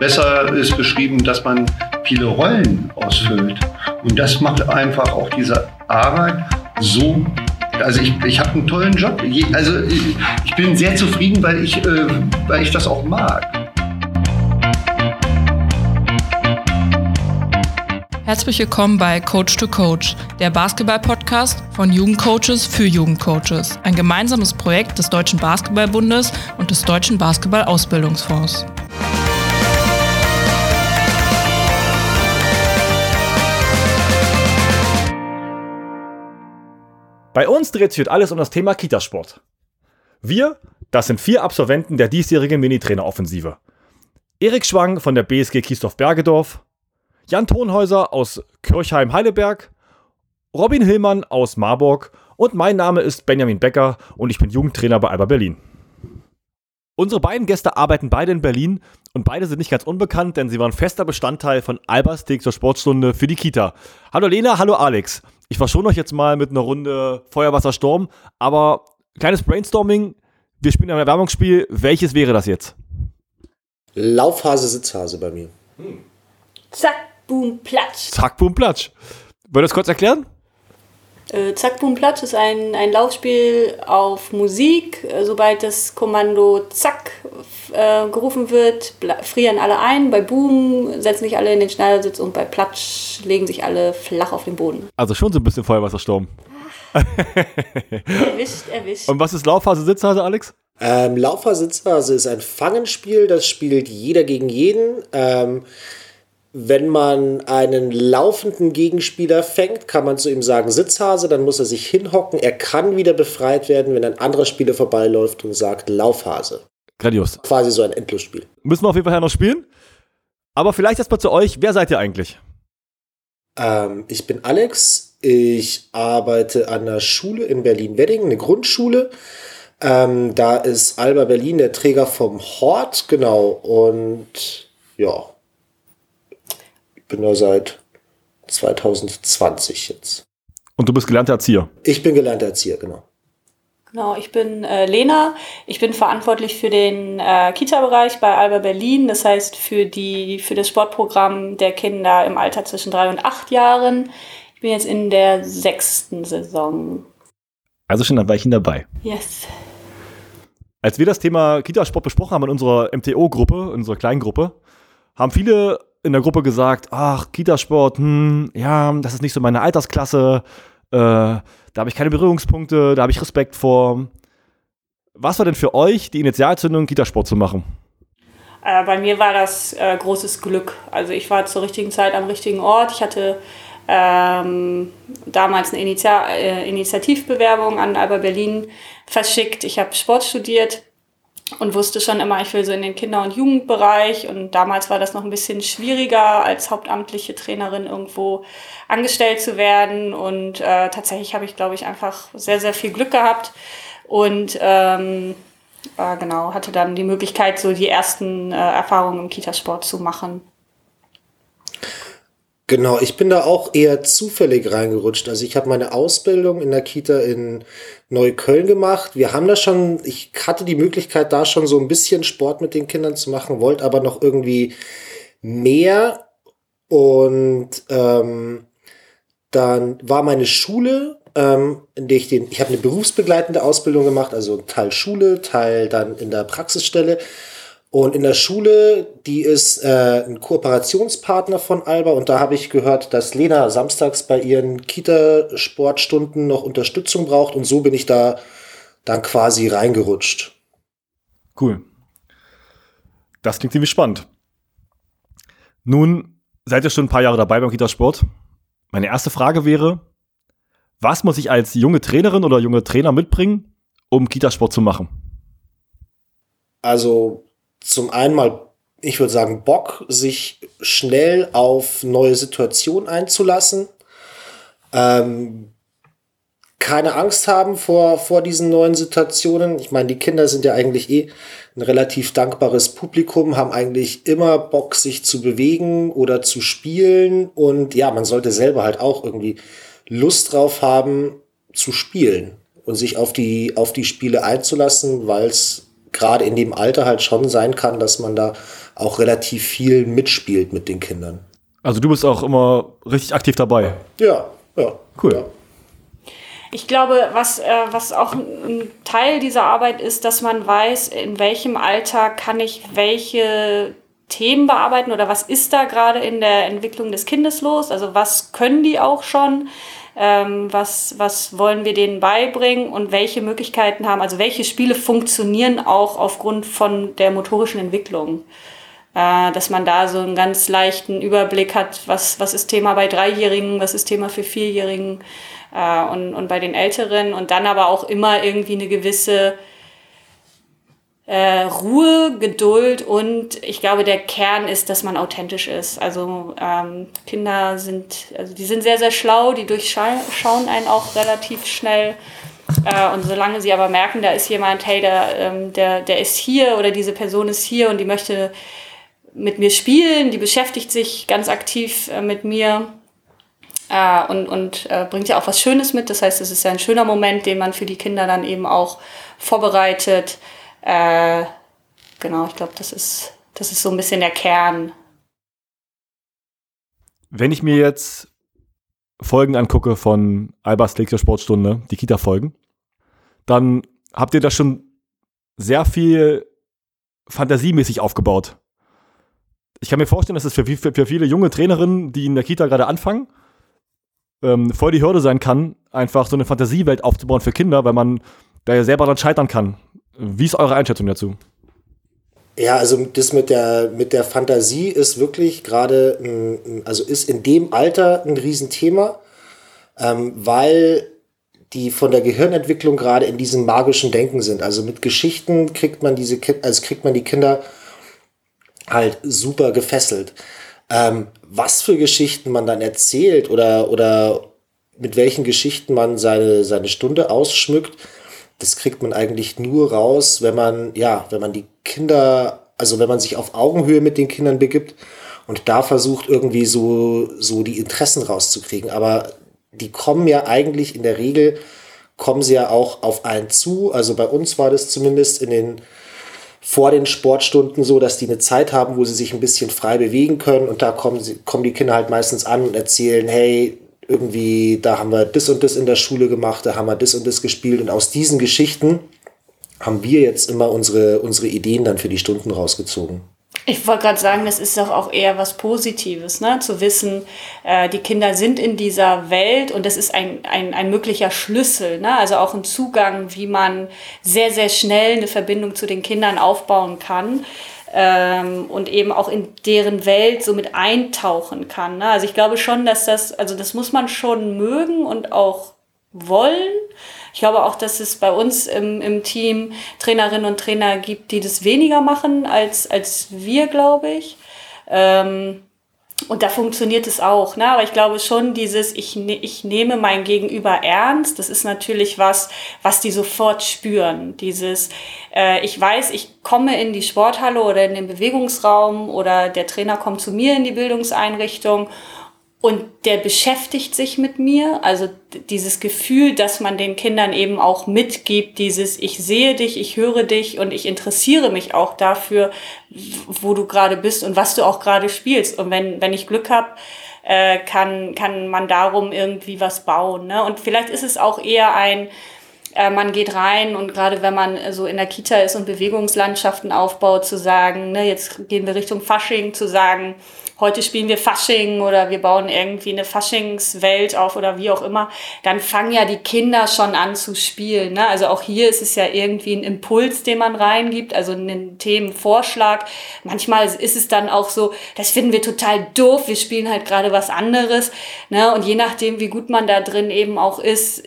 besser ist beschrieben, dass man viele Rollen ausfüllt. Und das macht einfach auch diese Arbeit so. Also ich, ich habe einen tollen Job. Also ich bin sehr zufrieden, weil ich, äh, weil ich das auch mag. Herzlich willkommen bei Coach to Coach, der Basketball-Podcast von Jugendcoaches für Jugendcoaches. Ein gemeinsames Projekt des Deutschen Basketballbundes und des Deutschen Basketball-Ausbildungsfonds. Bei uns dreht sich alles um das Thema Kitasport. Wir, das sind vier Absolventen der diesjährigen Minitrainer-Offensive. Erik Schwang von der BSG Kiesdorf Bergedorf, Jan Thonhäuser aus Kirchheim-Heidelberg, Robin Hillmann aus Marburg und mein Name ist Benjamin Becker und ich bin Jugendtrainer bei Alba Berlin. Unsere beiden Gäste arbeiten beide in Berlin und beide sind nicht ganz unbekannt, denn sie waren fester Bestandteil von Albers Weg zur Sportstunde für die Kita. Hallo Lena, hallo Alex. Ich verschone euch jetzt mal mit einer Runde Feuerwassersturm, aber kleines Brainstorming. Wir spielen ein Erwärmungsspiel. Welches wäre das jetzt? Laufhase, Sitzhase bei mir. Hm. Zack, boom, platsch. Zack, boom, platsch. Wollt ihr das kurz erklären? Äh, Zack, Boom, Platsch ist ein, ein Laufspiel auf Musik. Äh, sobald das Kommando Zack äh, gerufen wird, frieren alle ein. Bei Boom setzen sich alle in den Schneidersitz und bei Platsch legen sich alle flach auf den Boden. Also schon so ein bisschen Feuerwassersturm. erwischt, erwischt. Und was ist Laufphase, Sitzhase, Alex? Ähm, Laufphase, Sitzhase ist ein Fangenspiel. Das spielt jeder gegen jeden. Ähm, wenn man einen laufenden Gegenspieler fängt, kann man zu ihm sagen Sitzhase, dann muss er sich hinhocken. Er kann wieder befreit werden, wenn ein anderer Spieler vorbeiläuft und sagt Laufhase. Grandios. Quasi so ein Endlosspiel. Müssen wir auf jeden Fall noch spielen. Aber vielleicht erstmal zu euch. Wer seid ihr eigentlich? Ähm, ich bin Alex. Ich arbeite an der Schule in Berlin-Wedding, eine Grundschule. Ähm, da ist Alba Berlin der Träger vom Hort, genau. Und ja, bin da seit 2020 jetzt. Und du bist gelernter Erzieher? Ich bin gelernter Erzieher, genau. Genau, ich bin äh, Lena. Ich bin verantwortlich für den äh, Kita-Bereich bei Alba Berlin. Das heißt für, die, für das Sportprogramm der Kinder im Alter zwischen drei und acht Jahren. Ich bin jetzt in der sechsten Saison. Also schon ein Weilchen dabei. Yes. Als wir das Thema Kitasport besprochen haben in unserer MTO-Gruppe, in unserer kleinen Gruppe, haben viele in der Gruppe gesagt, ach, Kitasport, hm, ja, das ist nicht so meine Altersklasse, äh, da habe ich keine Berührungspunkte, da habe ich Respekt vor. Was war denn für euch die Initialzündung, Kitasport zu machen? Äh, bei mir war das äh, großes Glück. Also ich war zur richtigen Zeit am richtigen Ort. Ich hatte ähm, damals eine Initial äh, Initiativbewerbung an Alba Berlin verschickt. Ich habe Sport studiert und wusste schon immer, ich will so in den Kinder- und Jugendbereich. Und damals war das noch ein bisschen schwieriger, als hauptamtliche Trainerin irgendwo angestellt zu werden. Und äh, tatsächlich habe ich, glaube ich, einfach sehr, sehr viel Glück gehabt. Und ähm, äh, genau, hatte dann die Möglichkeit, so die ersten äh, Erfahrungen im Kitasport zu machen. Genau, ich bin da auch eher zufällig reingerutscht. Also ich habe meine Ausbildung in der Kita in Neukölln gemacht. Wir haben da schon, ich hatte die Möglichkeit, da schon so ein bisschen Sport mit den Kindern zu machen, wollte aber noch irgendwie mehr. Und ähm, dann war meine Schule, ähm, in der ich den, ich habe eine berufsbegleitende Ausbildung gemacht, also Teil Schule, Teil dann in der Praxisstelle. Und in der Schule, die ist äh, ein Kooperationspartner von Alba und da habe ich gehört, dass Lena samstags bei ihren Kita-Sportstunden noch Unterstützung braucht und so bin ich da dann quasi reingerutscht. Cool. Das klingt ziemlich spannend. Nun seid ihr schon ein paar Jahre dabei beim Kitasport. Meine erste Frage wäre, was muss ich als junge Trainerin oder junge Trainer mitbringen, um Kitasport zu machen? Also zum einen mal, ich würde sagen, Bock, sich schnell auf neue Situationen einzulassen. Ähm, keine Angst haben vor, vor diesen neuen Situationen. Ich meine, die Kinder sind ja eigentlich eh ein relativ dankbares Publikum, haben eigentlich immer Bock, sich zu bewegen oder zu spielen. Und ja, man sollte selber halt auch irgendwie Lust drauf haben, zu spielen und sich auf die, auf die Spiele einzulassen, weil es gerade in dem Alter halt schon sein kann, dass man da auch relativ viel mitspielt mit den Kindern. Also du bist auch immer richtig aktiv dabei. Ja, ja. Cool. Ja. Ich glaube, was, äh, was auch ein Teil dieser Arbeit ist, dass man weiß, in welchem Alter kann ich welche Themen bearbeiten oder was ist da gerade in der Entwicklung des Kindes los? Also was können die auch schon? Ähm, was, was wollen wir denen beibringen und welche Möglichkeiten haben, also welche Spiele funktionieren auch aufgrund von der motorischen Entwicklung? Äh, dass man da so einen ganz leichten Überblick hat, was, was ist Thema bei Dreijährigen, was ist Thema für Vierjährigen äh, und, und bei den Älteren und dann aber auch immer irgendwie eine gewisse äh, Ruhe, Geduld und ich glaube, der Kern ist, dass man authentisch ist. Also ähm, Kinder sind, also die sind sehr, sehr schlau, die durchschauen einen auch relativ schnell. Äh, und solange sie aber merken, da ist jemand, hey, der, ähm, der, der ist hier oder diese Person ist hier und die möchte mit mir spielen, die beschäftigt sich ganz aktiv äh, mit mir äh, und, und äh, bringt ja auch was Schönes mit. Das heißt, es ist ja ein schöner Moment, den man für die Kinder dann eben auch vorbereitet. Äh, genau, ich glaube, das ist, das ist so ein bisschen der Kern. Wenn ich mir jetzt Folgen angucke von Albers Lektor Sportstunde, die Kita-Folgen, dann habt ihr da schon sehr viel fantasiemäßig aufgebaut. Ich kann mir vorstellen, dass es für, für, für viele junge Trainerinnen, die in der Kita gerade anfangen, ähm, voll die Hürde sein kann, einfach so eine Fantasiewelt aufzubauen für Kinder, weil man da ja selber dann scheitern kann. Wie ist eure Einschätzung dazu? Ja, also das mit der, mit der Fantasie ist wirklich gerade, also ist in dem Alter ein Riesenthema, ähm, weil die von der Gehirnentwicklung gerade in diesem magischen Denken sind. Also mit Geschichten kriegt man diese, also kriegt man die Kinder halt super gefesselt. Ähm, was für Geschichten man dann erzählt oder, oder mit welchen Geschichten man seine, seine Stunde ausschmückt, das kriegt man eigentlich nur raus, wenn man, ja, wenn man die Kinder, also wenn man sich auf Augenhöhe mit den Kindern begibt und da versucht irgendwie so, so die Interessen rauszukriegen. Aber die kommen ja eigentlich in der Regel, kommen sie ja auch auf einen zu. Also bei uns war das zumindest in den, vor den Sportstunden so, dass die eine Zeit haben, wo sie sich ein bisschen frei bewegen können und da kommen, sie, kommen die Kinder halt meistens an und erzählen, hey, irgendwie, da haben wir das und das in der Schule gemacht, da haben wir das und das gespielt. Und aus diesen Geschichten haben wir jetzt immer unsere, unsere Ideen dann für die Stunden rausgezogen. Ich wollte gerade sagen, das ist doch auch eher was Positives, ne? zu wissen, äh, die Kinder sind in dieser Welt und das ist ein, ein, ein möglicher Schlüssel, ne? also auch ein Zugang, wie man sehr, sehr schnell eine Verbindung zu den Kindern aufbauen kann ähm, und eben auch in deren Welt so mit eintauchen kann. Ne? Also ich glaube schon, dass das, also das muss man schon mögen und auch wollen. Ich glaube auch, dass es bei uns im, im Team Trainerinnen und Trainer gibt, die das weniger machen als, als wir, glaube ich. Ähm, und da funktioniert es auch. Ne? Aber ich glaube schon, dieses, ich, ne, ich nehme mein Gegenüber ernst, das ist natürlich was, was die sofort spüren. Dieses, äh, ich weiß, ich komme in die Sporthalle oder in den Bewegungsraum oder der Trainer kommt zu mir in die Bildungseinrichtung und der beschäftigt sich mit mir, also dieses Gefühl, dass man den Kindern eben auch mitgibt, dieses ich sehe dich, ich höre dich und ich interessiere mich auch dafür, wo du gerade bist und was du auch gerade spielst. Und wenn, wenn ich Glück habe, äh, kann, kann man darum irgendwie was bauen. Ne? Und vielleicht ist es auch eher ein, äh, man geht rein und gerade wenn man so in der Kita ist und Bewegungslandschaften aufbaut, zu sagen, ne, jetzt gehen wir Richtung Fasching, zu sagen, heute spielen wir Fasching oder wir bauen irgendwie eine Faschingswelt auf oder wie auch immer, dann fangen ja die Kinder schon an zu spielen. Ne? Also auch hier ist es ja irgendwie ein Impuls, den man reingibt, also einen Themenvorschlag. Manchmal ist es dann auch so, das finden wir total doof, wir spielen halt gerade was anderes. Ne? Und je nachdem, wie gut man da drin eben auch ist,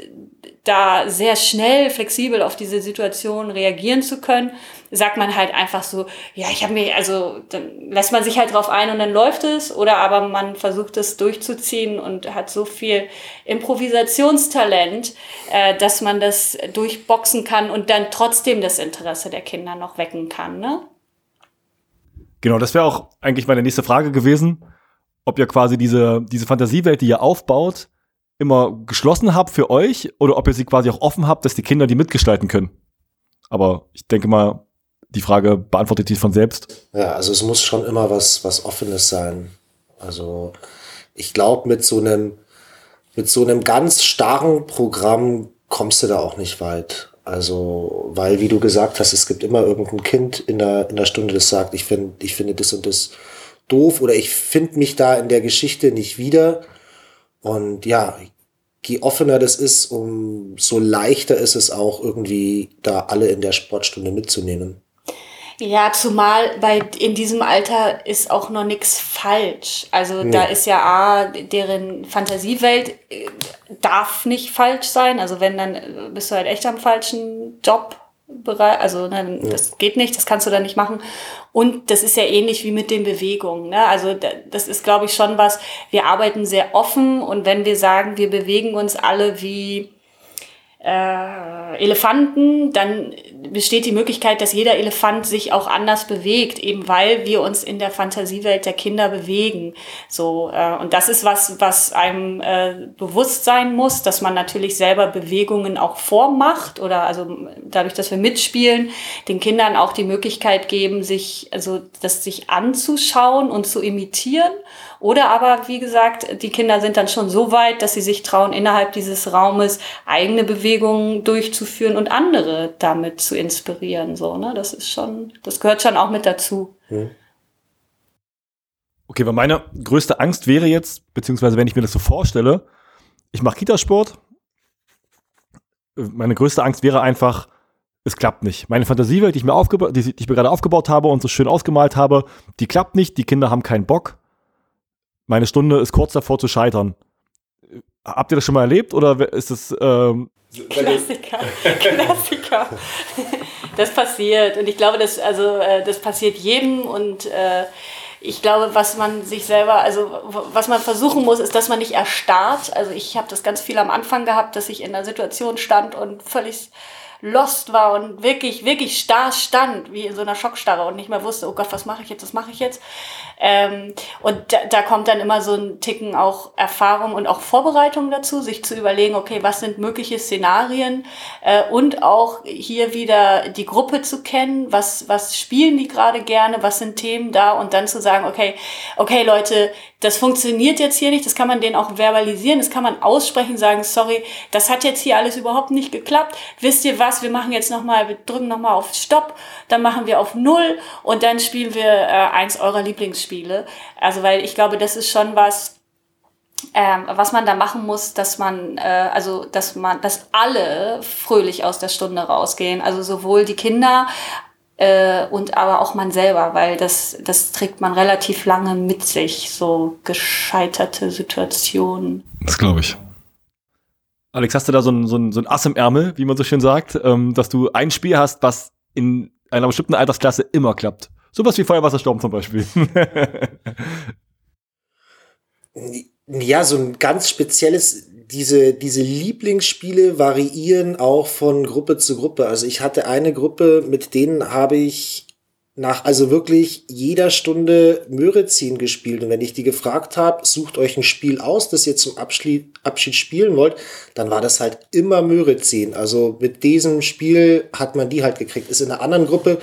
da sehr schnell, flexibel auf diese Situation reagieren zu können, sagt man halt einfach so, ja, ich habe mir, also dann lässt man sich halt drauf ein und dann läuft es, oder aber man versucht es durchzuziehen und hat so viel Improvisationstalent, äh, dass man das durchboxen kann und dann trotzdem das Interesse der Kinder noch wecken kann, ne? Genau, das wäre auch eigentlich meine nächste Frage gewesen, ob ihr quasi diese, diese Fantasiewelt, die ihr aufbaut, immer geschlossen habt für euch oder ob ihr sie quasi auch offen habt, dass die Kinder die mitgestalten können. Aber ich denke mal, die Frage beantwortet sich von selbst. Ja, also es muss schon immer was, was Offenes sein. Also ich glaube, mit so einem, mit so einem ganz starren Programm kommst du da auch nicht weit. Also, weil, wie du gesagt hast, es gibt immer irgendein Kind in der, in der Stunde, das sagt, ich finde, ich finde das und das doof oder ich finde mich da in der Geschichte nicht wieder. Und ja, je offener das ist, umso leichter ist es auch irgendwie, da alle in der Sportstunde mitzunehmen. Ja, zumal bei in diesem Alter ist auch noch nichts falsch. Also nee. da ist ja A, deren Fantasiewelt äh, darf nicht falsch sein. Also wenn, dann äh, bist du halt echt am falschen Job. Also ne, ja. das geht nicht, das kannst du dann nicht machen. Und das ist ja ähnlich wie mit den Bewegungen. Ne? Also das ist, glaube ich, schon was, wir arbeiten sehr offen und wenn wir sagen, wir bewegen uns alle wie äh, Elefanten, dann besteht die Möglichkeit, dass jeder Elefant sich auch anders bewegt, eben weil wir uns in der Fantasiewelt der Kinder bewegen. So äh, und das ist was, was einem äh, bewusst sein muss, dass man natürlich selber Bewegungen auch vormacht oder also dadurch, dass wir mitspielen, den Kindern auch die Möglichkeit geben, sich also das sich anzuschauen und zu imitieren oder aber, wie gesagt, die Kinder sind dann schon so weit, dass sie sich trauen, innerhalb dieses Raumes eigene Bewegungen durchzuführen und andere damit zu inspirieren. So, ne? Das ist schon, das gehört schon auch mit dazu. Hm. Okay, weil meine größte Angst wäre jetzt, beziehungsweise wenn ich mir das so vorstelle, ich mache Kitasport. Meine größte Angst wäre einfach, es klappt nicht. Meine Fantasiewelt, die ich mir, die, die ich mir gerade aufgebaut habe und so schön ausgemalt habe, die klappt nicht. Die Kinder haben keinen Bock meine Stunde ist kurz davor zu scheitern. Habt ihr das schon mal erlebt oder ist das. Ähm Klassiker, Klassiker. Das passiert und ich glaube, das, also, äh, das passiert jedem und äh, ich glaube, was man sich selber, also was man versuchen muss, ist, dass man nicht erstarrt. Also ich habe das ganz viel am Anfang gehabt, dass ich in einer Situation stand und völlig lost war und wirklich, wirklich starr stand, wie in so einer Schockstarre und nicht mehr wusste, oh Gott, was mache ich jetzt, was mache ich jetzt. Ähm, und da, da kommt dann immer so ein Ticken auch Erfahrung und auch Vorbereitung dazu, sich zu überlegen, okay, was sind mögliche Szenarien äh, und auch hier wieder die Gruppe zu kennen, was, was spielen die gerade gerne, was sind Themen da? Und dann zu sagen, okay, okay Leute, das funktioniert jetzt hier nicht, das kann man denen auch verbalisieren, das kann man aussprechen, sagen, sorry, das hat jetzt hier alles überhaupt nicht geklappt. Wisst ihr was, wir machen jetzt nochmal, wir drücken nochmal auf Stopp, dann machen wir auf Null. Und dann spielen wir äh, eins eurer Lieblingsspiele. Also weil ich glaube, das ist schon was, ähm, was man da machen muss, dass man, äh, also dass man, dass alle fröhlich aus der Stunde rausgehen. Also sowohl die Kinder äh, und aber auch man selber, weil das, das trägt man relativ lange mit sich, so gescheiterte Situationen. Das glaube ich. Alex, hast du da so ein, so ein, so ein Ass im Ärmel, wie man so schön sagt, ähm, dass du ein Spiel hast, was in einer bestimmten Altersklasse immer klappt? Sowas wie Feuerwassersturm zum Beispiel. ja, so ein ganz spezielles diese, diese Lieblingsspiele variieren auch von Gruppe zu Gruppe. Also ich hatte eine Gruppe, mit denen habe ich nach also wirklich jeder Stunde Möhreziehen gespielt. Und wenn ich die gefragt habe, sucht euch ein Spiel aus, das ihr zum Abschied, Abschied spielen wollt, dann war das halt immer Möhreziehen. Also mit diesem Spiel hat man die halt gekriegt. Ist in einer anderen Gruppe,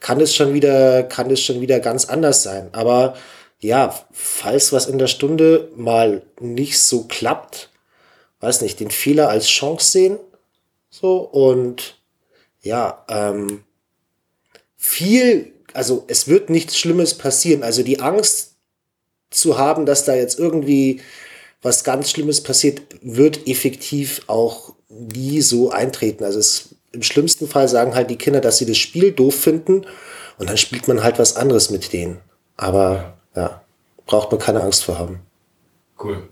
kann es schon wieder, kann es schon wieder ganz anders sein. Aber ja, falls was in der Stunde mal nicht so klappt, weiß nicht, den Fehler als Chance sehen. So und ja, ähm, viel, also es wird nichts Schlimmes passieren. Also die Angst zu haben, dass da jetzt irgendwie was ganz Schlimmes passiert, wird effektiv auch nie so eintreten. Also es, im schlimmsten Fall sagen halt die Kinder, dass sie das Spiel doof finden und dann spielt man halt was anderes mit denen. Aber ja, braucht man keine Angst vor haben. Cool.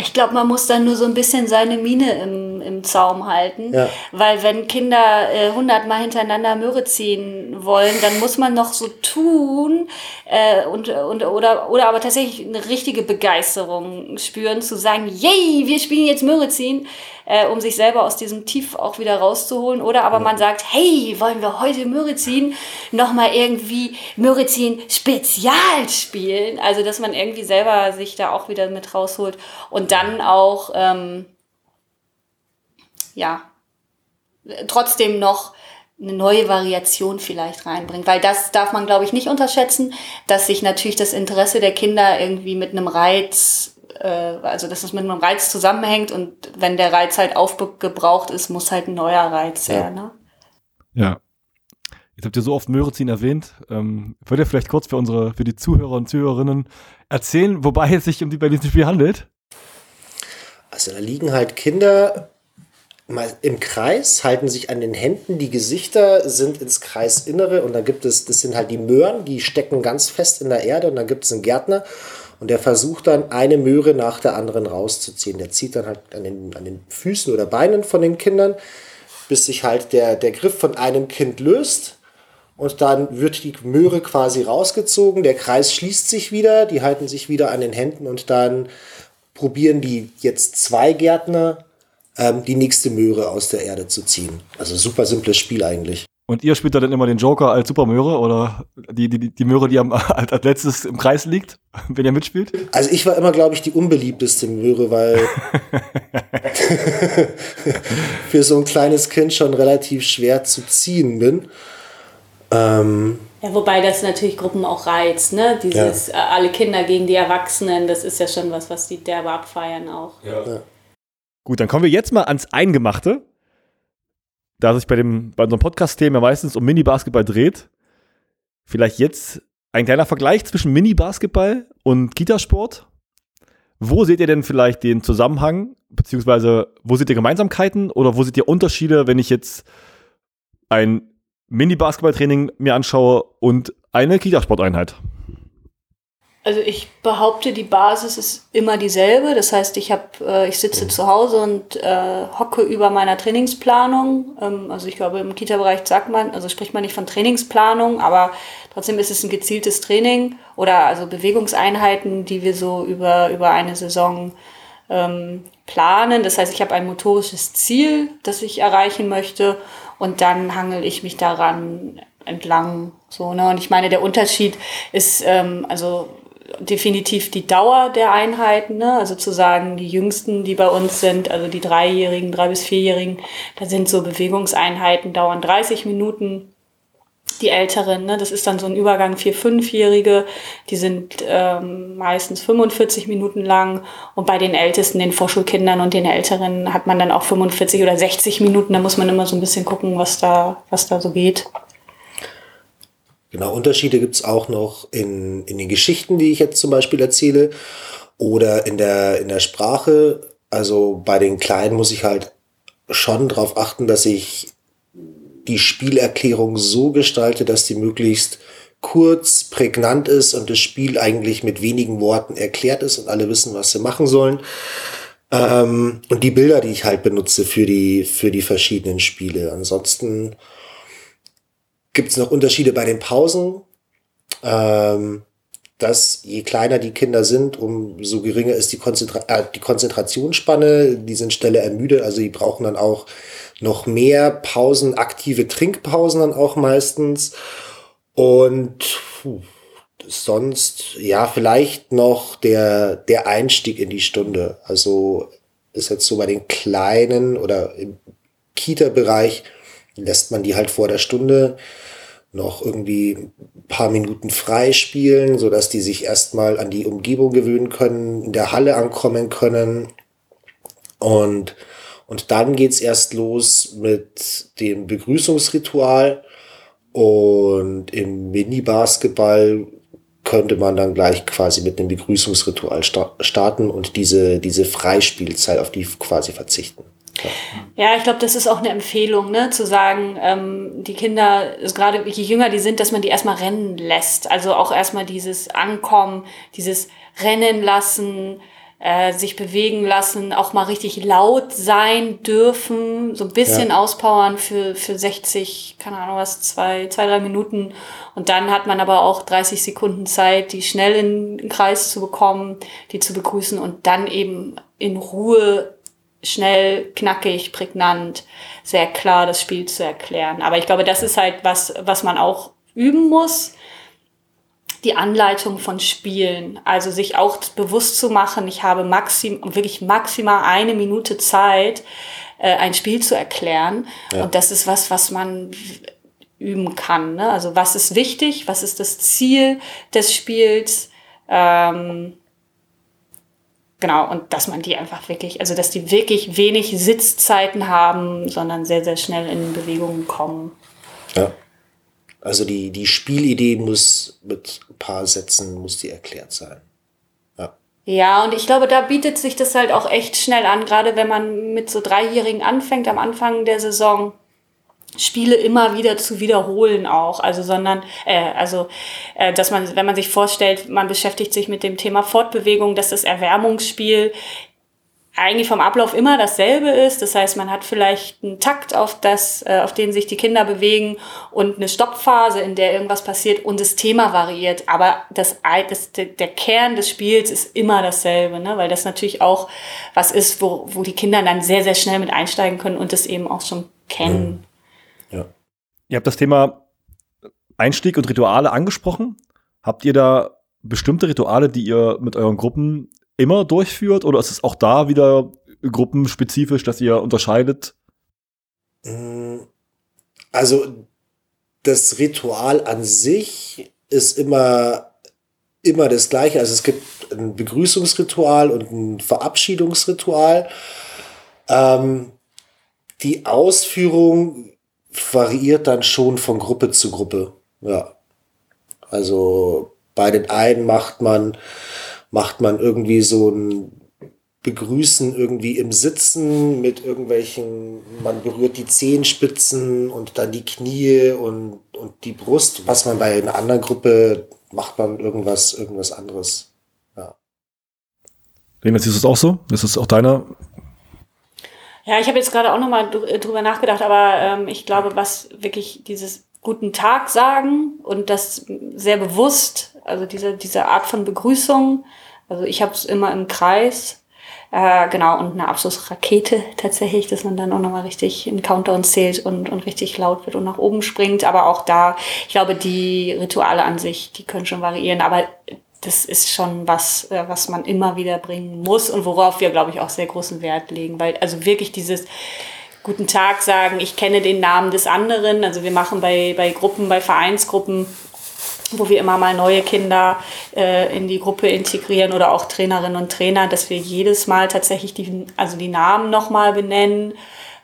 Ich glaube, man muss dann nur so ein bisschen seine Mine im, im Zaum halten. Ja. Weil wenn Kinder äh, hundertmal hintereinander Möhre ziehen wollen, dann muss man noch so tun äh, und, und, oder, oder aber tatsächlich eine richtige Begeisterung spüren, zu sagen, yay, wir spielen jetzt Möhre ziehen äh, um sich selber aus diesem Tief auch wieder rauszuholen. Oder aber man sagt, hey, wollen wir heute Mürizin nochmal irgendwie Mürizin Spezial spielen? Also, dass man irgendwie selber sich da auch wieder mit rausholt und dann auch, ähm, ja, trotzdem noch eine neue Variation vielleicht reinbringt. Weil das darf man, glaube ich, nicht unterschätzen, dass sich natürlich das Interesse der Kinder irgendwie mit einem Reiz, äh, also dass es mit einem Reiz zusammenhängt und wenn der Reiz halt aufgebraucht ist, muss halt ein neuer Reiz Ja. her. Ne? Ja. Jetzt habt ihr so oft Möhreziehen erwähnt. Ähm, wollt ihr vielleicht kurz für unsere, für die Zuhörer und Zuhörerinnen erzählen, wobei es sich um die bei diesem Spiel handelt? Also da liegen halt Kinder mal im Kreis, halten sich an den Händen, die Gesichter sind ins Kreisinnere und da gibt es, das sind halt die Möhren, die stecken ganz fest in der Erde und dann gibt es einen Gärtner und der versucht dann eine Möhre nach der anderen rauszuziehen. Der zieht dann halt an den, an den Füßen oder Beinen von den Kindern, bis sich halt der, der Griff von einem Kind löst und dann wird die Möhre quasi rausgezogen, der Kreis schließt sich wieder, die halten sich wieder an den Händen und dann probieren die jetzt zwei Gärtner ähm, die nächste Möhre aus der Erde zu ziehen. Also super simples Spiel eigentlich. Und ihr spielt da dann immer den Joker als Supermöhre oder die, die, die Möhre, die am, als, als letztes im Kreis liegt, wenn ihr mitspielt? Also ich war immer, glaube ich, die unbeliebteste Möhre, weil für so ein kleines Kind schon relativ schwer zu ziehen bin. Ähm, Ja, wobei das natürlich Gruppen auch reizt, ne? Dieses äh, alle Kinder gegen die Erwachsenen, das ist ja schon was, was die derbe abfeiern auch. Gut, dann kommen wir jetzt mal ans Eingemachte. Da sich bei, dem, bei unserem Podcast-Thema meistens um Mini-Basketball dreht. Vielleicht jetzt ein kleiner Vergleich zwischen Mini-Basketball und Kitasport. Wo seht ihr denn vielleicht den Zusammenhang, beziehungsweise wo seht ihr Gemeinsamkeiten oder wo seht ihr Unterschiede, wenn ich jetzt ein Mini-Basketball-Training mir anschaue und eine Kitasporteinheit? Also ich behaupte, die Basis ist immer dieselbe. Das heißt, ich habe, äh, ich sitze zu Hause und äh, hocke über meiner Trainingsplanung. Ähm, also ich glaube, im Kita-Bereich sagt man, also spricht man nicht von Trainingsplanung, aber trotzdem ist es ein gezieltes Training oder also Bewegungseinheiten, die wir so über, über eine Saison ähm, planen. Das heißt, ich habe ein motorisches Ziel, das ich erreichen möchte und dann hangel ich mich daran entlang. So, ne? Und ich meine, der Unterschied ist ähm, also definitiv die Dauer der Einheiten, ne? also zu sagen, die jüngsten, die bei uns sind, also die Dreijährigen, drei bis vierjährigen, da sind so Bewegungseinheiten, dauern 30 Minuten. Die Älteren, ne, das ist dann so ein Übergang vier, fünfjährige, die sind ähm, meistens 45 Minuten lang und bei den Ältesten, den Vorschulkindern und den Älteren hat man dann auch 45 oder 60 Minuten. Da muss man immer so ein bisschen gucken, was da, was da so geht. Genau, Unterschiede gibt's auch noch in, in den Geschichten, die ich jetzt zum Beispiel erzähle, oder in der, in der Sprache. Also bei den Kleinen muss ich halt schon darauf achten, dass ich die Spielerklärung so gestalte, dass die möglichst kurz, prägnant ist und das Spiel eigentlich mit wenigen Worten erklärt ist und alle wissen, was sie machen sollen. Ähm, und die Bilder, die ich halt benutze für die, für die verschiedenen Spiele. Ansonsten gibt es noch Unterschiede bei den Pausen. Ähm, dass je kleiner die Kinder sind, umso geringer ist die, Konzentra äh, die Konzentrationsspanne. Die sind schneller ermüdet, also die brauchen dann auch noch mehr Pausen, aktive Trinkpausen dann auch meistens. Und puh, sonst, ja, vielleicht noch der, der Einstieg in die Stunde. Also ist jetzt so bei den Kleinen oder im Kita-Bereich lässt man die halt vor der Stunde noch irgendwie ein paar Minuten frei spielen, so dass die sich erstmal an die Umgebung gewöhnen können, in der Halle ankommen können. Und, und dann geht's erst los mit dem Begrüßungsritual. Und im Mini-Basketball könnte man dann gleich quasi mit einem Begrüßungsritual sta starten und diese, diese Freispielzeit auf die quasi verzichten. Ja, ich glaube, das ist auch eine Empfehlung, ne, zu sagen, ähm, die Kinder, also gerade je jünger die sind, dass man die erstmal rennen lässt. Also auch erstmal dieses Ankommen, dieses Rennen lassen, äh, sich bewegen lassen, auch mal richtig laut sein dürfen, so ein bisschen Ja. auspowern für, für 60, keine Ahnung was, zwei, zwei, drei Minuten. Und dann hat man aber auch 30 Sekunden Zeit, die schnell in den Kreis zu bekommen, die zu begrüßen und dann eben in Ruhe schnell, knackig, prägnant, sehr klar das Spiel zu erklären. Aber ich glaube, das ist halt was, was man auch üben muss. Die Anleitung von Spielen. Also sich auch bewusst zu machen, ich habe maxim, wirklich maximal eine Minute Zeit, äh, ein Spiel zu erklären. Ja. Und das ist was, was man üben kann. Ne? Also was ist wichtig, was ist das Ziel des Spiels? Ähm, genau, und dass man die einfach wirklich, also dass die wirklich wenig Sitzzeiten haben, sondern sehr, sehr schnell in Bewegungen kommen. Ja. Also die, die Spielidee muss mit ein paar Sätzen muss die erklärt sein. Ja. Ja, und ich glaube, da bietet sich das halt auch echt schnell an, gerade wenn man mit so Dreijährigen anfängt am Anfang der Saison. Spiele immer wieder zu wiederholen auch, also sondern äh, also äh, dass man wenn man sich vorstellt, man beschäftigt sich mit dem Thema Fortbewegung, dass das Erwärmungsspiel eigentlich vom Ablauf immer dasselbe ist. Das heißt, man hat vielleicht einen Takt, auf, das, äh, auf den sich die Kinder bewegen und eine Stoppphase, in der irgendwas passiert und das Thema variiert. Aber das, das, der Kern des Spiels ist immer dasselbe, ne? weil das natürlich auch was ist, wo, wo die Kinder dann sehr, sehr schnell mit einsteigen können und das eben auch schon kennen. Ihr habt das Thema Einstieg und Rituale angesprochen. Habt ihr da bestimmte Rituale, die ihr mit euren Gruppen immer durchführt oder ist es auch da wieder gruppenspezifisch, dass ihr unterscheidet? Mm, also das Ritual an sich ist immer, immer das gleiche. Also es gibt ein Begrüßungsritual und ein Verabschiedungsritual. Ähm, die Ausführung variiert dann schon von Gruppe zu Gruppe. Ja. Also bei den einen macht man macht man irgendwie so ein Begrüßen irgendwie im Sitzen mit irgendwelchen, man berührt die Zehenspitzen und dann die Knie und, und die Brust, was man bei einer anderen Gruppe macht man irgendwas, irgendwas anderes. Ja. Siehst du es auch so? Ist es auch deiner? Ja, ich habe jetzt gerade auch nochmal drüber nachgedacht, aber ähm, ich glaube, was wirklich dieses guten Tag sagen und das sehr bewusst, also diese, diese Art von Begrüßung. Also ich habe es immer im Kreis. Äh, genau, und eine Abschlussrakete tatsächlich, dass man dann auch nochmal richtig in Countdown zählt und, und richtig laut wird und nach oben springt. Aber auch da, ich glaube, die Rituale an sich, die können schon variieren. Aber das ist schon was, äh, was man immer wieder bringen muss und worauf wir, glaube ich, auch sehr großen Wert legen. Weil also wirklich dieses guten Tag sagen, ich kenne den Namen des anderen. Also wir machen bei, bei Gruppen, bei Vereinsgruppen, wo wir immer mal neue Kinder äh, in die Gruppe integrieren oder auch Trainerinnen und Trainer, dass wir jedes Mal tatsächlich die, also die Namen nochmal benennen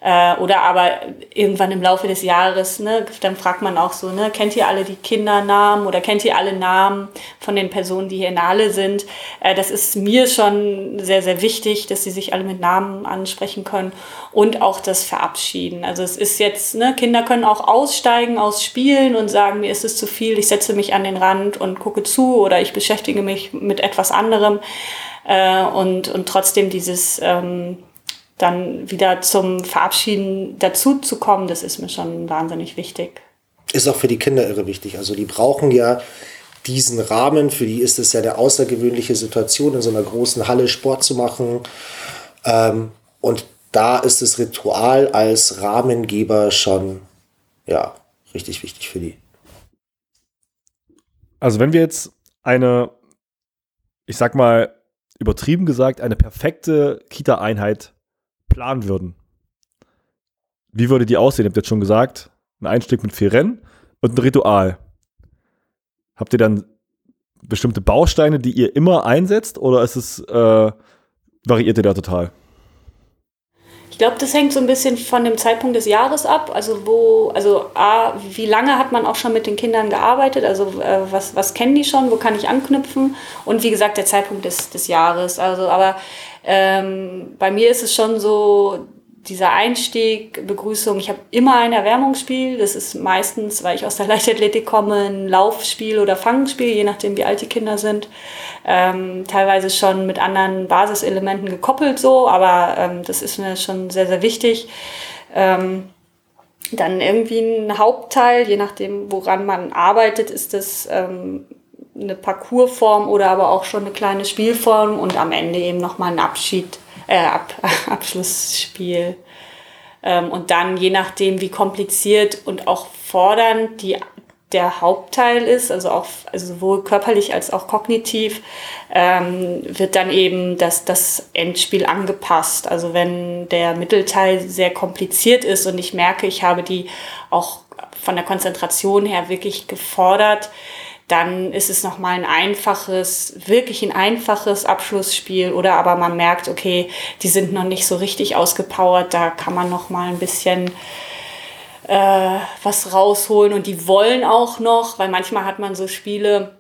äh, oder aber irgendwann im Laufe des Jahres, ne, dann fragt man auch so, ne, kennt ihr alle die Kindernamen oder kennt ihr alle Namen von den Personen, die hier in Halle sind? Äh, das ist mir schon sehr, sehr wichtig, dass sie sich alle mit Namen ansprechen können und auch das Verabschieden. Also es ist jetzt, ne, Kinder können auch aussteigen aus Spielen und sagen, mir ist es zu viel, ich setze mich an den Rand und gucke zu oder ich beschäftige mich mit etwas anderem. Äh, und, und trotzdem dieses ähm, dann wieder zum Verabschieden dazu zu kommen, das ist mir schon wahnsinnig wichtig. Ist auch für die Kinder irre wichtig. Also die brauchen ja diesen Rahmen. Für die ist es ja eine außergewöhnliche Situation, in so einer großen Halle Sport zu machen. Ähm, und da ist das Ritual als Rahmengeber schon, ja, richtig wichtig für die. Also wenn wir jetzt eine, ich sag mal, übertrieben gesagt, eine perfekte Kita-Einheit planen würden, wie würde die aussehen? Ihr habt jetzt schon gesagt, ein Einstieg mit vier Rennen und ein Ritual. Habt ihr dann bestimmte Bausteine, die ihr immer einsetzt oder ist es, äh, variiert ihr da total? Ich glaube, das hängt so ein bisschen von dem Zeitpunkt des Jahres ab. Also wo, also A, wie lange hat man auch schon mit den Kindern gearbeitet? Also äh, was, was kennen die schon? Wo kann ich anknüpfen? Und wie gesagt, der Zeitpunkt des, des Jahres. Also, aber ähm, bei mir ist es schon so, dieser Einstieg, Begrüßung, ich habe immer ein Erwärmungsspiel. Das ist meistens, weil ich aus der Leichtathletik komme, ein Laufspiel oder Fangspiel, je nachdem, wie alt die Kinder sind. Ähm, teilweise schon mit anderen Basiselementen gekoppelt so, aber ähm, das ist mir schon sehr, sehr wichtig. Ähm, dann irgendwie ein Hauptteil, je nachdem, woran man arbeitet, ist das ähm, eine Parcoursform oder aber auch schon eine kleine Spielform und am Ende eben nochmal ein Abschied, äh, Ab Abschlussspiel. Ähm, und dann, je nachdem, wie kompliziert und auch fordernd die, der Hauptteil ist, also auch also sowohl körperlich als auch kognitiv, ähm, wird dann eben das, das Endspiel angepasst. Also wenn der Mittelteil sehr kompliziert ist und ich merke, ich habe die auch von der Konzentration her wirklich gefordert. Dann ist es nochmal ein einfaches, wirklich ein einfaches Abschlussspiel oder aber man merkt, okay, die sind noch nicht so richtig ausgepowert, da kann man nochmal ein bisschen äh, was rausholen und die wollen auch noch, weil manchmal hat man so Spiele,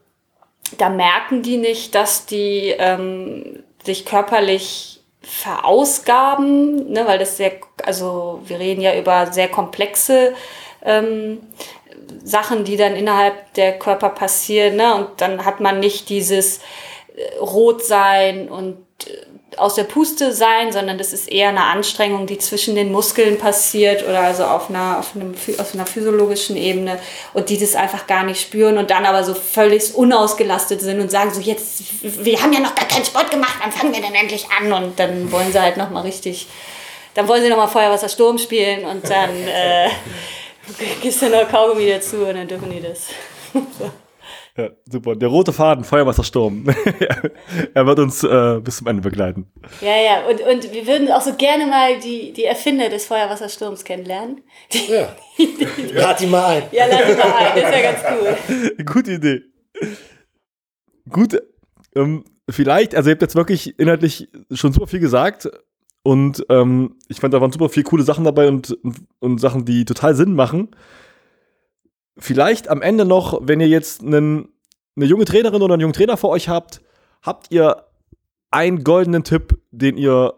da merken die nicht, dass die ähm, sich körperlich verausgaben, ne, weil das sehr, also wir reden ja über sehr komplexe ähm, Sachen, die dann innerhalb der Körper passieren, ne, und dann hat man nicht dieses äh, Rotsein und äh, aus der Puste sein, sondern das ist eher eine Anstrengung, die zwischen den Muskeln passiert oder also auf einer, auf, einem, auf einer physiologischen Ebene und die das einfach gar nicht spüren und dann aber so völlig unausgelastet sind und sagen so, jetzt, wir haben ja noch gar keinen Sport gemacht, wann fangen wir denn endlich an? Und dann wollen sie halt nochmal richtig, dann wollen sie nochmal Feuerwasser Sturm spielen und dann äh, gibst du noch Kaugummi dazu und dann dürfen die das. Ja, super. Der rote Faden, Feuerwassersturm. er wird uns äh, bis zum Ende begleiten. Ja, ja. Und, und wir würden auch so gerne mal die, die Erfinder des Feuerwassersturms kennenlernen. Die, ja. lad die mal ein. Ja, lad die mal ein. Das wäre ganz cool. Gute Idee. Gut. Ähm, vielleicht, also ihr habt jetzt wirklich inhaltlich schon super viel gesagt. Und ähm, ich fand, da waren super viele coole Sachen dabei und, und, und Sachen, die total Sinn machen. Vielleicht am Ende noch, wenn ihr jetzt einen, eine junge Trainerin oder einen jungen Trainer vor euch habt, habt ihr einen goldenen Tipp, den ihr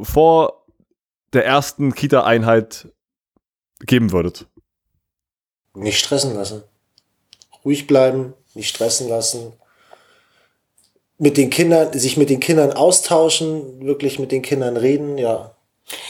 vor der ersten Kita-Einheit geben würdet? Nicht stressen lassen. Ruhig bleiben, nicht stressen lassen. Mit den Kindern, sich mit den Kindern austauschen, wirklich mit den Kindern reden, ja.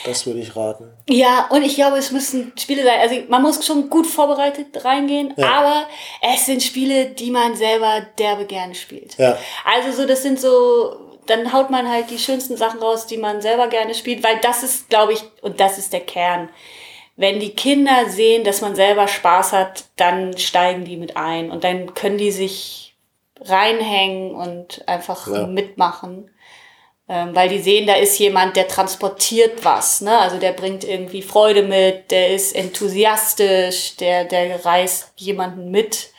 Das würde ich raten. Ja, und ich glaube, es müssen Spiele sein. Also man muss schon gut vorbereitet reingehen, ja. aber es sind Spiele, die man selber derbe gerne spielt. Ja. Also so, das sind so, dann haut man halt die schönsten Sachen raus, die man selber gerne spielt, weil das ist, glaube ich, und das ist der Kern. Wenn die Kinder sehen, dass man selber Spaß hat, dann steigen die mit ein und dann können die sich reinhängen und einfach ja. mitmachen. Ähm, weil die sehen, da ist jemand, der transportiert was, ne? Also der bringt irgendwie Freude mit, der ist enthusiastisch, der, der reißt jemanden mit,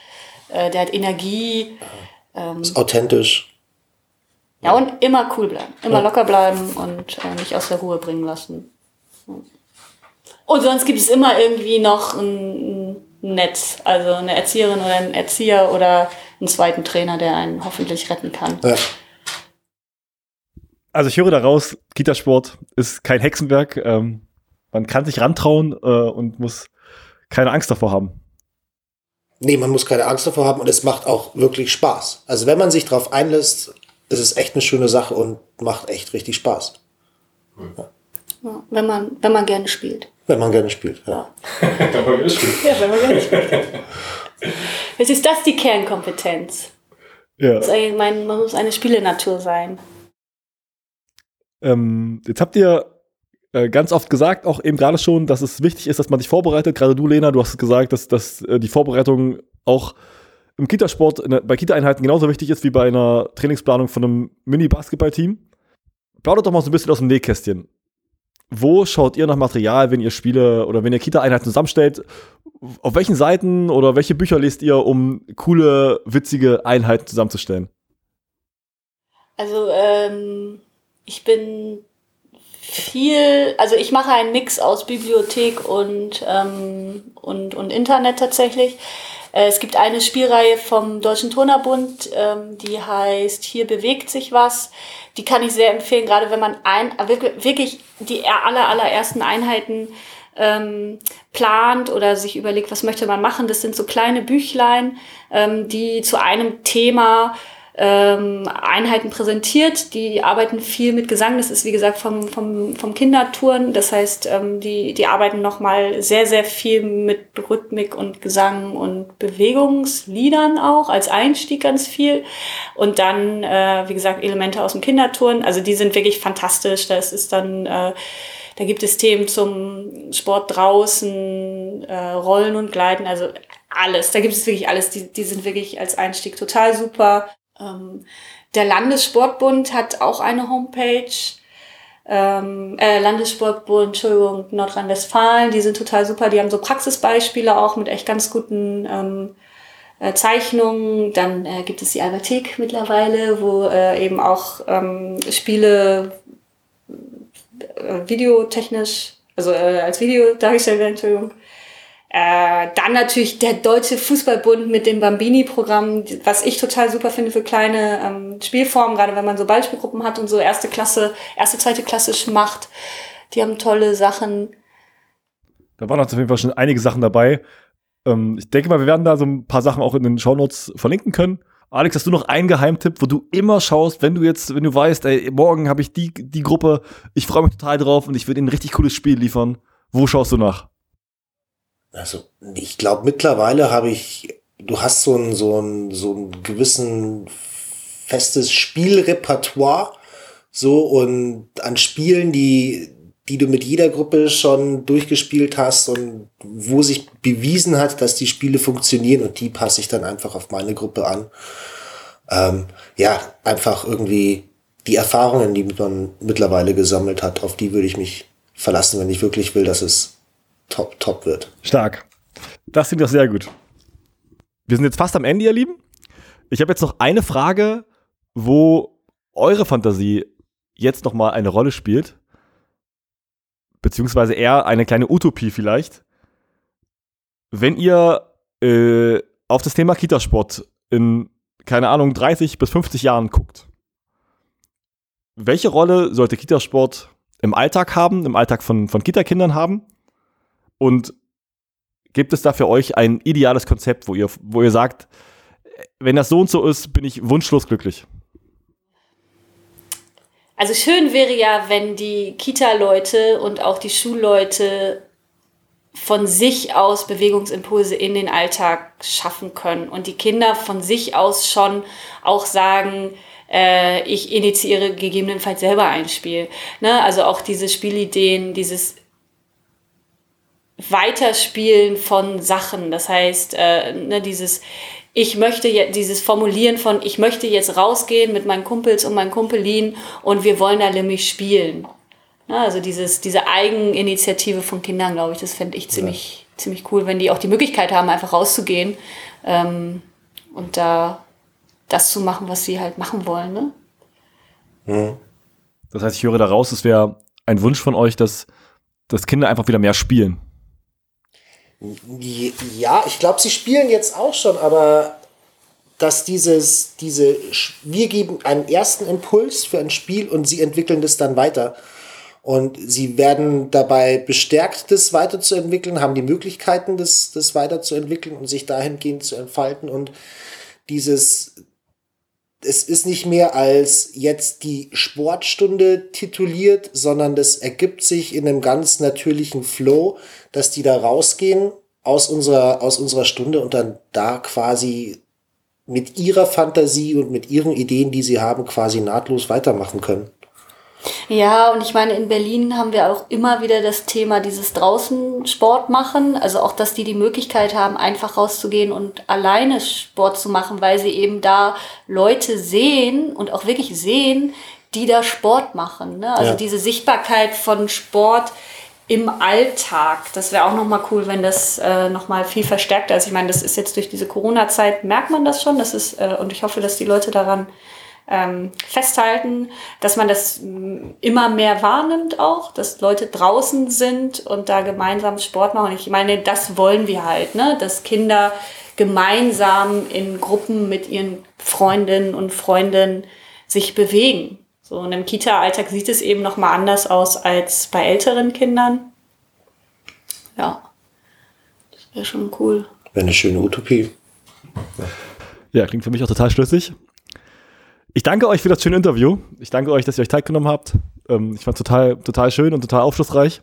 äh, der hat Energie. Ähm, ist authentisch. Ja, und immer cool bleiben, immer ja. locker bleiben und äh, nicht aus der Ruhe bringen lassen. Und sonst gibt es immer irgendwie noch ein, ein Netz, also eine Erzieherin oder ein Erzieher oder einen zweiten Trainer, der einen hoffentlich retten kann. Ja. Also ich höre daraus, Kitasport ist kein Hexenwerk. Ähm, man kann sich rantrauen äh, und muss keine Angst davor haben. Nee, man muss keine Angst davor haben und es macht auch wirklich Spaß. Also wenn man sich darauf einlässt, ist es echt eine schöne Sache und macht echt richtig Spaß. Ja. Ja, wenn, man, wenn man gerne spielt. Wenn man gerne spielt, ja. wenn man gerne spielt. Ja, wenn man gerne spielt. Jetzt ist das die Kernkompetenz. Ja. Man muss eine Spielenatur sein. Ähm, jetzt habt ihr äh, ganz oft gesagt, auch eben gerade schon, dass es wichtig ist, dass man sich vorbereitet. Gerade du, Lena, du hast gesagt, dass, dass äh, die Vorbereitung auch im Kitasport, der, bei Kita-Einheiten genauso wichtig ist wie bei einer Trainingsplanung von einem Mini-Basketball-Team. Plaudert doch mal so ein bisschen aus dem Nähkästchen. Wo schaut ihr nach Material, wenn ihr Spiele oder wenn ihr Kita-Einheiten zusammenstellt? Auf welchen Seiten oder welche Bücher lest ihr, um coole, witzige Einheiten zusammenzustellen? Also, ähm, ich bin viel, also ich mache einen Mix aus Bibliothek und, ähm, und, und Internet tatsächlich. Äh, es gibt eine Spielreihe vom Deutschen Turnerbund, ähm, die heißt Hier bewegt sich was. Die kann ich sehr empfehlen, gerade wenn man ein, wirklich die aller, allerersten Einheiten ähm, plant oder sich überlegt, was möchte man machen. Das sind so kleine Büchlein, ähm, die zu einem Thema ähm, Einheiten präsentiert. Die arbeiten viel mit Gesang. Das ist, wie gesagt, vom, vom, vom Kindertouren. Das heißt, ähm, die, die arbeiten nochmal sehr, sehr viel mit Rhythmik und Gesang und Bewegungsliedern auch, als Einstieg ganz viel. Und dann, äh, wie gesagt, Elemente aus dem Kindertouren. Also die sind wirklich fantastisch. Das ist dann... Äh, da gibt es Themen zum Sport draußen, äh, Rollen und Gleiten, also alles. Da gibt es wirklich alles. Die, die sind wirklich als Einstieg total super. Ähm, der Landessportbund hat auch eine Homepage. ähm, äh, Landessportbund, Entschuldigung, Nordrhein-Westfalen, die sind total super. Die haben so Praxisbeispiele auch mit echt ganz guten ähm, äh, Zeichnungen. Dann äh, gibt es die Alberthek mittlerweile, wo äh, eben auch ähm, Spiele äh, videotechnisch, also äh, als Video dargestellt werden, Entschuldigung. Äh, dann natürlich der Deutsche Fußballbund mit dem Bambini-Programm, was ich total super finde für kleine ähm, Spielformen, gerade wenn man so Ballspielgruppen hat und so erste Klasse, erste, zweite Klasse macht. Die haben tolle Sachen. Da waren auf jeden Fall schon einige Sachen dabei. Ähm, ich denke mal, wir werden da so ein paar Sachen auch in den Shownotes verlinken können. Alex, hast du noch einen Geheimtipp, wo du immer schaust, wenn du jetzt, wenn du weißt, ey, morgen habe ich die, die Gruppe, ich freue mich total drauf und ich würde ihnen ein richtig cooles Spiel liefern. Wo schaust du nach? Also, ich glaube, mittlerweile habe ich, du hast so ein, so ein, so ein gewissen festes Spielrepertoire, so und an Spielen, die, die du mit jeder Gruppe schon durchgespielt hast und wo sich bewiesen hat, dass die Spiele funktionieren und die passe ich dann einfach auf meine Gruppe an. Ähm, ja, einfach irgendwie die Erfahrungen, die man mittlerweile gesammelt hat, auf die würde ich mich verlassen, wenn ich wirklich will, dass es top, top wird. Stark. Das klingt doch sehr gut. Wir sind jetzt fast am Ende, ihr Lieben. Ich habe jetzt noch eine Frage, wo eure Fantasie jetzt noch mal eine Rolle spielt. Beziehungsweise eher eine kleine Utopie vielleicht. Wenn ihr äh, auf das Thema Kitasport in, keine Ahnung, 30 bis 50 Jahren guckt, welche Rolle sollte Kitasport im Alltag haben, im Alltag von, von Kitakindern haben? Und gibt es da für euch ein ideales Konzept, wo ihr, wo ihr sagt, wenn das so und so ist, bin ich wunschlos glücklich? Also schön wäre ja, wenn die Kita-Leute und auch die Schulleute von sich aus Bewegungsimpulse in den Alltag schaffen können und die Kinder von sich aus schon auch sagen, äh, ich initiiere gegebenenfalls selber ein Spiel. Ne? Also auch diese Spielideen, dieses Weiterspielen von Sachen. Das heißt, äh, ne, dieses ich möchte jetzt dieses Formulieren von ich möchte jetzt rausgehen mit meinen Kumpels und meinen Kumpelin und wir wollen da nämlich spielen. Ne, also dieses, diese Eigeninitiative von Kindern, glaube ich, das fände ich ziemlich, ja. ziemlich cool, wenn die auch die Möglichkeit haben, einfach rauszugehen ähm, und da das zu machen, was sie halt machen wollen. Ne? Mhm. Das heißt, ich höre daraus, es wäre ein Wunsch von euch, dass, dass Kinder einfach wieder mehr spielen. Ja, ich glaube, sie spielen jetzt auch schon, aber dass dieses, diese, wir geben einen ersten Impuls für ein Spiel und sie entwickeln das dann weiter. Und sie werden dabei bestärkt, das weiterzuentwickeln, haben die Möglichkeiten, das, das weiterzuentwickeln und sich dahingehend zu entfalten. Und dieses, es ist nicht mehr als jetzt die Sportstunde tituliert, sondern das ergibt sich in einem ganz natürlichen Flow, dass die da rausgehen aus unserer, aus unserer Stunde und dann da quasi mit ihrer Fantasie und mit ihren Ideen, die sie haben, quasi nahtlos weitermachen können. Ja, und ich meine, in Berlin haben wir auch immer wieder das Thema dieses draußen Sport machen. Also auch, dass die die Möglichkeit haben, einfach rauszugehen und alleine Sport zu machen, weil sie eben da Leute sehen und auch wirklich sehen, die da Sport machen. Ne? Also ja. diese Sichtbarkeit von Sport im Alltag, das wäre auch nochmal cool, wenn das äh, nochmal viel verstärkter ist. Ich meine, das ist jetzt durch diese Corona-Zeit, merkt man das schon. Das ist, äh, und ich hoffe, dass die Leute daran ähm, festhalten, dass man das mm, immer mehr wahrnimmt auch, dass Leute draußen sind und da gemeinsam Sport machen. Ich meine, das wollen wir halt, ne? dass Kinder gemeinsam in Gruppen mit ihren Freundinnen und Freunden sich bewegen. So, und im Kita-Alltag sieht es eben noch mal anders aus als bei älteren Kindern. Ja, das wäre schon cool. Wäre eine schöne Utopie. Ja, klingt für mich auch total schlüssig. Ich danke euch für das schöne Interview. Ich danke euch, dass ihr euch Zeit genommen habt. Ähm, ich fand es total, total schön und total aufschlussreich.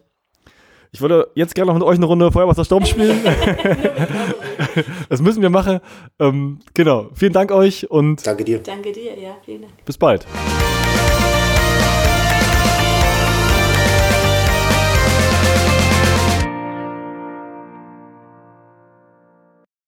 Ich würde jetzt gerne noch mit euch eine Runde Feuerwasser Sturm spielen. das müssen wir machen. Ähm, genau. Vielen Dank euch und. Danke dir. Danke dir, ja, vielen Dank. Bis bald.